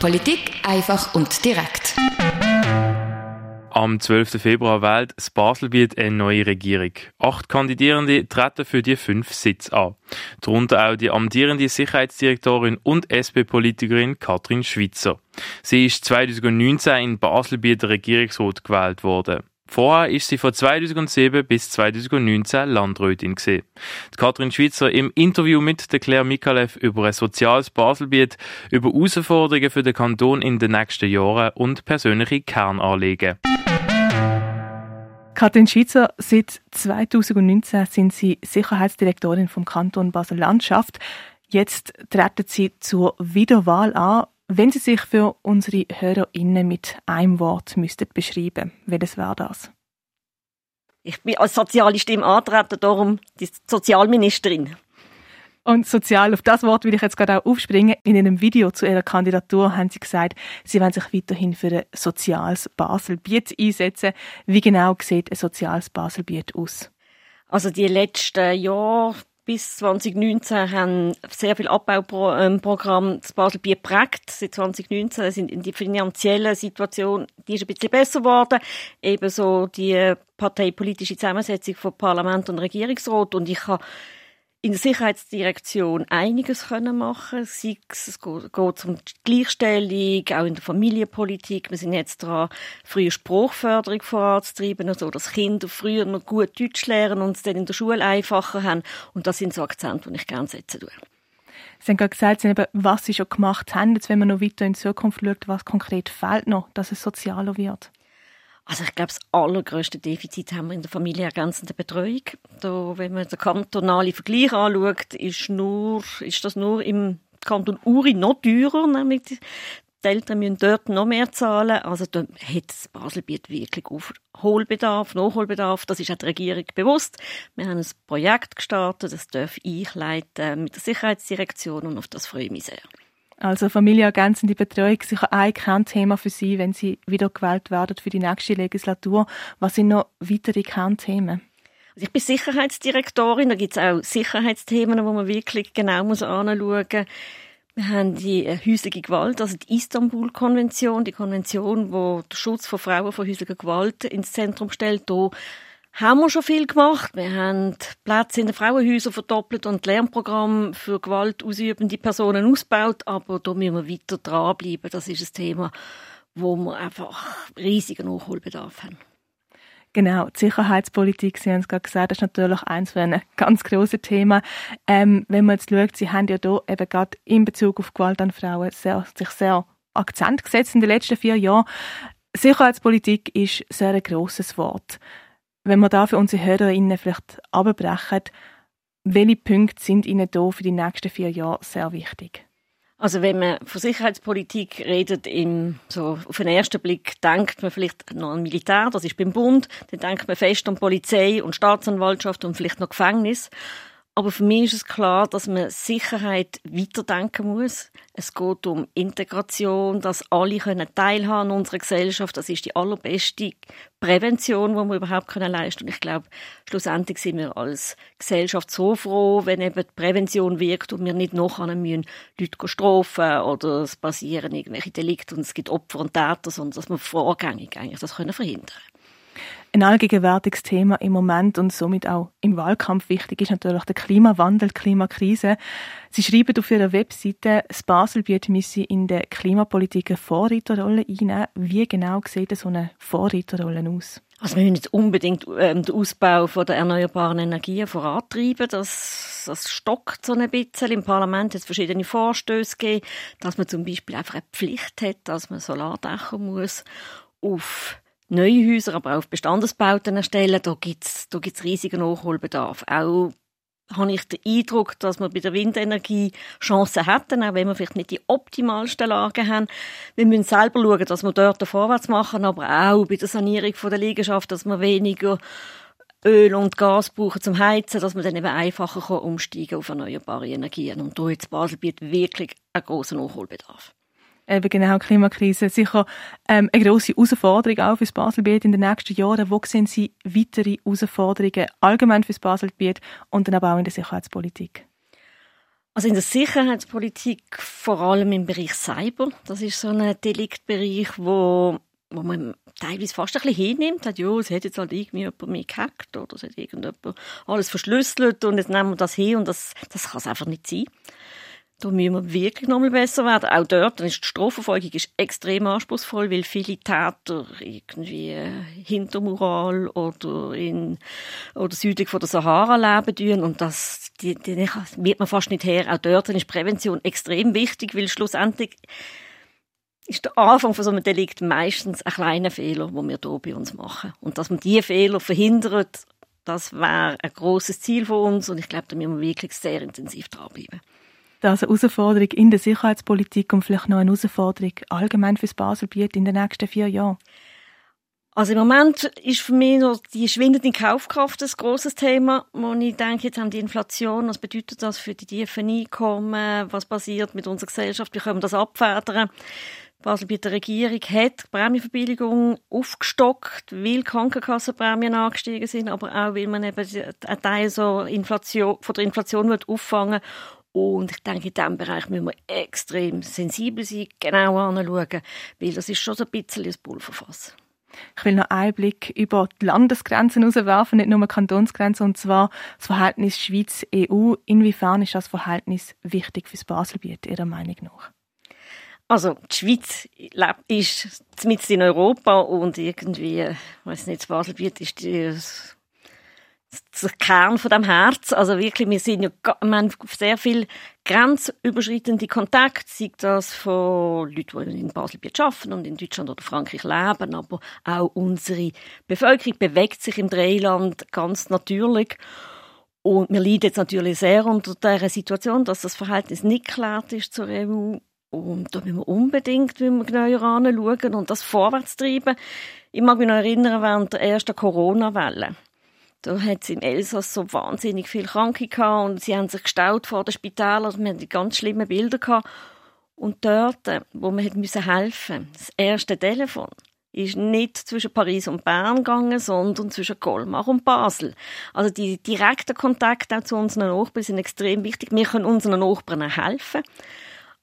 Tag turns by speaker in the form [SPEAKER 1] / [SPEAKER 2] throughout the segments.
[SPEAKER 1] Politik einfach und direkt.
[SPEAKER 2] Am 12. Februar wählt das Baselbiet eine neue Regierung. Acht Kandidierende treten für die fünf Sitze an. Darunter auch die amtierende Sicherheitsdirektorin und SP-Politikerin Katrin Schwitzer. Sie ist 2019 in Baselbiet Regierungsrat gewählt worden. Vorher ist sie von 2007 bis 2019 Landrätin gewesen. Die Katrin Schwitzer im Interview mit der Claire Mikalev über ein soziales Baselbiet, über Herausforderungen für den Kanton in den nächsten Jahren und persönliche Kernanliegen.
[SPEAKER 3] Katrin Schwitzer, seit 2019 sind Sie Sicherheitsdirektorin vom Kanton Basel-Landschaft. Jetzt treten Sie zur Wiederwahl an. Wenn Sie sich für unsere HörerInnen mit einem Wort müssten beschreiben, welches wäre das?
[SPEAKER 4] Ich bin als soziale Stimme antreten, darum die Sozialministerin.
[SPEAKER 3] Und sozial, auf das Wort will ich jetzt gerade auch aufspringen. In einem Video zu Ihrer Kandidatur haben Sie gesagt, Sie wollen sich weiterhin für ein soziales Baselbiet einsetzen. Wie genau sieht ein soziales Baselbiet aus?
[SPEAKER 4] Also die letzten Jahre bis 2019 haben sehr viele Abbauprogramme das Baselbier geprägt. Seit 2019 sind in die finanzielle Situation, die ist ein bisschen besser geworden. Ebenso die parteipolitische Zusammensetzung von Parlament und Regierungsrat. Und ich habe in der Sicherheitsdirektion einiges können machen. Sei es, es geht um die Gleichstellung, auch in der Familienpolitik. Wir sind jetzt dran, frühe Spruchförderung voranzutreiben, also dass Kinder früher noch gut Deutsch lernen und es dann in der Schule einfacher haben. Und das sind so Akzente, die ich gerne setzen tue.
[SPEAKER 3] Sie haben gerade gesagt, Sie haben, was Sie schon gemacht haben. Jetzt, wenn man noch weiter in die Zukunft schaut, was konkret fehlt noch, dass es sozialer wird?
[SPEAKER 4] Also ich glaube, das allergrößte Defizit haben wir in der familienergänzenden Betreuung. Da, wenn man den kantonalen Vergleich anschaut, ist, nur, ist das nur im Kanton Uri noch teurer, nämlich die Eltern müssen dort noch mehr zahlen. Also da hat Baselbiet wirklich Aufholbedarf, Nachholbedarf. Das ist auch der Regierung bewusst. Wir haben ein Projekt gestartet, das darf ich leiten mit der Sicherheitsdirektion und auf das freue ich mich sehr.
[SPEAKER 3] Also familienergänzende Betreuung sicher ein Kernthema für Sie, wenn Sie wieder gewählt werden für die nächste Legislatur. Was sind noch weitere Kernthemen?
[SPEAKER 4] Also ich bin Sicherheitsdirektorin, da gibt es auch Sicherheitsthemen, wo man wirklich genau muss anschauen muss. Wir haben die äh, häusliche Gewalt, also die Istanbul-Konvention, die Konvention, wo der Schutz von Frauen vor häuslicher Gewalt ins Zentrum stellt. Da haben wir schon viel gemacht. Wir haben Plätze in den Frauenhäusern verdoppelt und Lernprogramm für gewaltausübende Personen ausgebaut, aber da müssen wir weiter dranbleiben. Das ist ein Thema, wo wir einfach riesigen Nachholbedarf haben.
[SPEAKER 3] Genau, die Sicherheitspolitik, Sie haben es gerade gesagt, das ist natürlich eins von einem ganz grossen Thema. Ähm, wenn man jetzt schaut, Sie haben ja hier eben gerade in Bezug auf Gewalt an Frauen sehr, sich sehr Akzent gesetzt in den letzten vier Jahren. Sicherheitspolitik ist sehr ein grosses Wort. Wenn wir da für unsere HörerInnen vielleicht abbrechen, welche Punkte sind Ihnen hier für die nächsten vier Jahre sehr wichtig?
[SPEAKER 4] Also wenn man von Sicherheitspolitik redet, im, so auf den ersten Blick denkt man vielleicht noch an Militär, das ist beim Bund, dann denkt man fest an Polizei und Staatsanwaltschaft und vielleicht noch Gefängnis. Aber für mich ist es klar, dass man Sicherheit weiterdenken muss. Es geht um Integration, dass alle können teilhaben an unserer Gesellschaft. Das ist die allerbeste Prävention, die wir überhaupt können leisten können. Und ich glaube, schlussendlich sind wir als Gesellschaft so froh, wenn eben die Prävention wirkt und wir nicht nachher müssen Leute strafen oder es passieren irgendwelche Delikte und es gibt Opfer und Täter, sondern dass wir vorgängig eigentlich das können verhindern können.
[SPEAKER 3] Ein allgegenwärtiges Thema im Moment und somit auch im Wahlkampf wichtig ist natürlich der Klimawandel, die Klimakrise. Sie schreiben auf Ihrer Webseite, das Baselbiet müsse in der Klimapolitik eine Vorreiterrolle einnehmen. Wie genau sieht so eine Vorreiterrolle aus?
[SPEAKER 4] Also wir müssen jetzt unbedingt ähm, den Ausbau von der erneuerbaren Energien vorantreiben. Das, das stockt so ein bisschen. Im Parlament hat es verschiedene Vorstöße gegeben, dass man zum Beispiel einfach eine Pflicht hat, dass man Solardächer muss auf neue Häuser, aber auch auf Bestandesbauten erstellen. Da gibt's da gibt's riesigen Nachholbedarf. Auch habe ich den Eindruck, dass wir bei der Windenergie Chancen hätten, auch wenn wir vielleicht nicht die optimalsten Lagen haben. Wir müssen selber schauen, dass wir dort vorwärts machen, aber auch bei der Sanierung der Liegenschaft, dass wir weniger Öl und Gas brauchen zum Heizen, dass man dann eben einfacher umsteigen auf erneuerbare Energien. Und da Basel bietet wirklich einen grossen Nachholbedarf
[SPEAKER 3] eben genau Klimakrise sicher ähm, eine grosse Herausforderung auch für das Baselbiet in den nächsten Jahren. Wo sehen Sie weitere Herausforderungen allgemein für das Baselbiet und dann aber auch in der Sicherheitspolitik?
[SPEAKER 4] Also in der Sicherheitspolitik vor allem im Bereich Cyber. Das ist so ein Deliktbereich, wo, wo man teilweise fast ein bisschen hinnimmt. Sagt, ja, es hat jetzt halt irgendwie jemand mich gehackt oder es hat irgendjemand alles verschlüsselt und jetzt nehmen wir das hin und das, das kann es einfach nicht sein. Da müssen wir wirklich noch mal besser werden. Auch dort ist die Strafverfolgung ist extrem anspruchsvoll, weil viele Täter irgendwie hinter Mural oder in oder südlich von der Sahara leben tun und das die, die wird man fast nicht her. Auch dort ist Prävention extrem wichtig, weil schlussendlich ist der Anfang von so einem Delikt meistens ein kleiner Fehler, den wir hier bei uns machen. Und dass man diese Fehler verhindert, das wäre ein großes Ziel von uns und ich glaube, da müssen wir wirklich sehr intensiv dranbleiben.
[SPEAKER 3] Das eine Herausforderung in der Sicherheitspolitik und vielleicht noch eine Herausforderung allgemein fürs Baselbiet in den nächsten vier Jahren?
[SPEAKER 4] Also im Moment ist für mich noch die schwindende Kaufkraft ein grosses Thema, wo ich denke, jetzt haben die Inflation, was bedeutet das für die tiefen Einkommen, was passiert mit unserer Gesellschaft, wie können wir das abfedern? Basel bei der Regierung hat die Prämienverbilligung aufgestockt, weil Krankenkassenprämien angestiegen sind, aber auch, weil man eben einen Teil so Inflation, von der Inflation wird auffangen und ich denke, in diesem Bereich müssen wir extrem sensibel sein, genau anschauen, weil das ist schon so ein bisschen ein Pulverfass.
[SPEAKER 3] Ich will noch einen Blick über die Landesgrenzen herauswerfen, nicht nur Kantonsgrenzen, und zwar das Verhältnis Schweiz-EU. Inwiefern ist das Verhältnis wichtig für das Baselbiet, Ihrer Meinung nach?
[SPEAKER 4] Also die Schweiz ist mit in Europa und irgendwie, ich weiß nicht, das Baselbiet ist die der Kern von dem Herz. Also wirklich, wir sind ja, wir haben sehr viel grenzüberschreitende Kontakte, sei das von Leuten, die in Basel arbeiten und in Deutschland oder Frankreich leben, aber auch unsere Bevölkerung bewegt sich im Dreiland ganz natürlich. Und wir leiden jetzt natürlich sehr unter der Situation, dass das Verhältnis nicht geklärt ist zur EU. Und da müssen wir unbedingt genauer anschauen und das vorwärts treiben. Ich mag mich noch erinnern, während der ersten Corona-Welle da hat es im Elsass so wahnsinnig viele Kranke gehabt und sie haben sich gestaut vor den Spitälern. Also wir hatten ganz schlimme Bilder gehabt. Und dort, wo man helfen, das erste Telefon, ist nicht zwischen Paris und Bern gegangen, sondern zwischen Colmar und Basel. Also die direkten Kontakte auch zu unseren Nachbarn sind extrem wichtig. Wir können unseren Nachbarn helfen.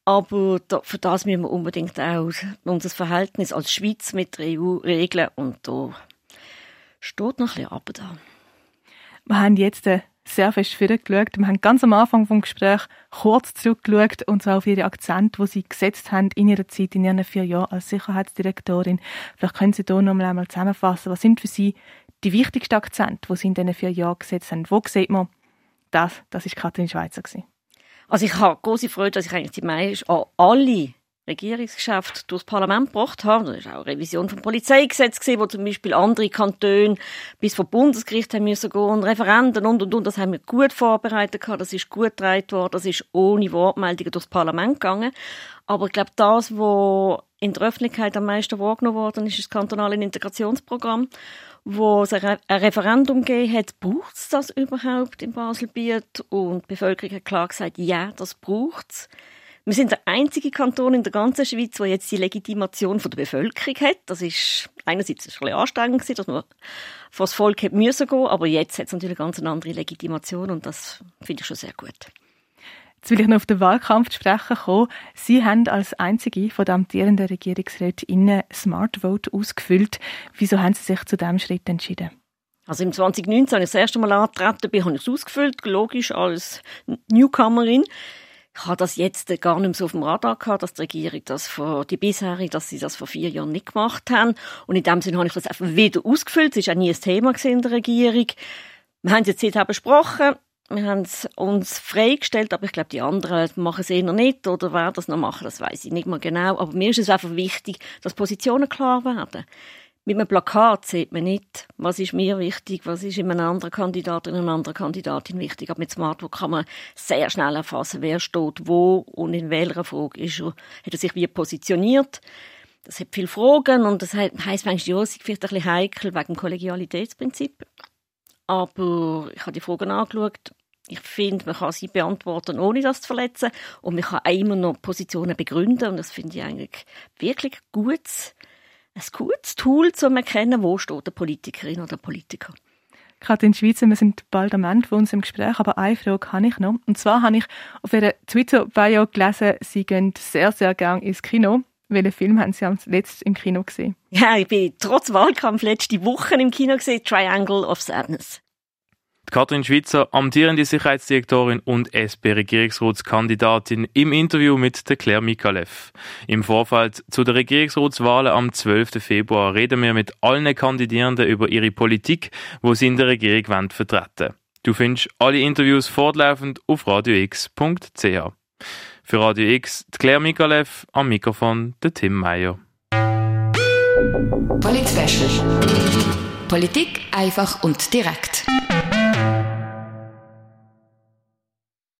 [SPEAKER 4] Aber für das müssen wir unbedingt auch unser Verhältnis als Schweiz mit der EU regeln. Und da steht noch ein bisschen ab da.
[SPEAKER 3] Wir haben jetzt sehr fest vorgeschaut. Wir haben ganz am Anfang vom Gespräch kurz zurückgeschaut und zwar auf ihre Akzente, die sie gesetzt haben in ihrer Zeit, in ihren vier Jahren als Sicherheitsdirektorin. Vielleicht können Sie hier noch einmal zusammenfassen. Was sind für Sie die wichtigsten Akzente, die Sie in diesen vier Jahren gesetzt haben? Wo sieht man, das, das ist Katrin Schweizer?
[SPEAKER 4] Also ich habe große Freude, dass ich eigentlich die meisten, alle Regierungsgeschäft durchs Parlament gebracht haben. Da ist auch eine Revision vom Polizeigesetz wo zum Beispiel andere Kantone bis vor Bundesgericht haben müssen gehen und Referenden und und und. Das haben wir gut vorbereitet gehabt. Das ist gut getragen worden. Das ist ohne Wortmeldungen durchs Parlament gegangen. Aber ich glaube, das, was in der Öffentlichkeit am meisten wahrgenommen worden ist, ist das kantonale Integrationsprogramm, wo es ein Referendum gegeben hat, braucht es das überhaupt in Baselbiet? Und die Bevölkerung hat klar gesagt, ja, das braucht es. Wir sind der einzige Kanton in der ganzen Schweiz, der jetzt die Legitimation von der Bevölkerung hat. Das ist einerseits ein bisschen anstrengend gewesen, dass man vor das Volk hat müssen gehen, aber jetzt hat es natürlich ganz eine andere Legitimation und das finde ich schon sehr gut.
[SPEAKER 3] Jetzt will ich noch auf den Wahlkampf zu sprechen kommen. Sie haben als einzige von den amtierenden Regierungsrätinnen Smart Vote ausgefüllt. Wieso haben Sie sich zu diesem Schritt entschieden?
[SPEAKER 4] Also im 2019, als ich das erste Mal angetreten bin, habe ich es ausgefüllt, logisch als Newcomerin ich habe das jetzt gar nicht mehr so auf dem Radar gehabt, dass die Regierung das vor, die bisherige, dass sie das vor vier Jahren nicht gemacht haben. Und in dem Sinne habe ich das einfach wieder ausgefüllt. Es war auch nie ein Thema in der Regierung. Wir haben es jetzt seither besprochen. Wir haben es uns freigestellt, aber ich glaube, die anderen machen es eher nicht oder wer das noch machen, das weiß ich nicht mehr genau. Aber mir ist es einfach wichtig, dass Positionen klar werden mit einem Plakat sieht man nicht, was ist mir wichtig, was ist in einem anderen Kandidat, in einer anderen Kandidatin wichtig. Aber mit Smartphone kann man sehr schnell erfassen, wer steht wo und in welcher Frage ist er, hat er sich wie positioniert. Das hat viele Fragen und das heisst manchmal, ja, es ist vielleicht ein bisschen heikel wegen dem Kollegialitätsprinzip. Aber ich habe die Fragen angeschaut. Ich finde, man kann sie beantworten, ohne das zu verletzen. Und man kann auch immer noch Positionen begründen. Und das finde ich eigentlich wirklich gut ein gutes Tool, um zu erkennen, wo steht der Politikerin oder der Politiker.
[SPEAKER 3] Katrin Schweizer, wir sind bald am Ende von unserem Gespräch, aber eine Frage habe ich noch. Und zwar habe ich auf ihrer Twitter-Bio gelesen, Sie gehen sehr, sehr gerne ins Kino. Welchen Film haben Sie am letzten im Kino gesehen?
[SPEAKER 4] Ja, ich bin trotz Wahlkampf letzte Woche im Kino gesehen, Triangle of Sadness.
[SPEAKER 2] Katrin Schwitzer, amtierende Sicherheitsdirektorin und SP-Regierungsratskandidatin im Interview mit der Claire Mikalev. Im Vorfeld zu der Regierungsratswahlen am 12. Februar reden wir mit allen Kandidierenden über ihre Politik, wo sie in der Regierung vertreten. Du findest alle Interviews fortlaufend auf radiox.ch. Für Radio X, die Claire Mikalev, am Mikrofon der Tim Meyer.
[SPEAKER 1] Polit Politik einfach und direkt.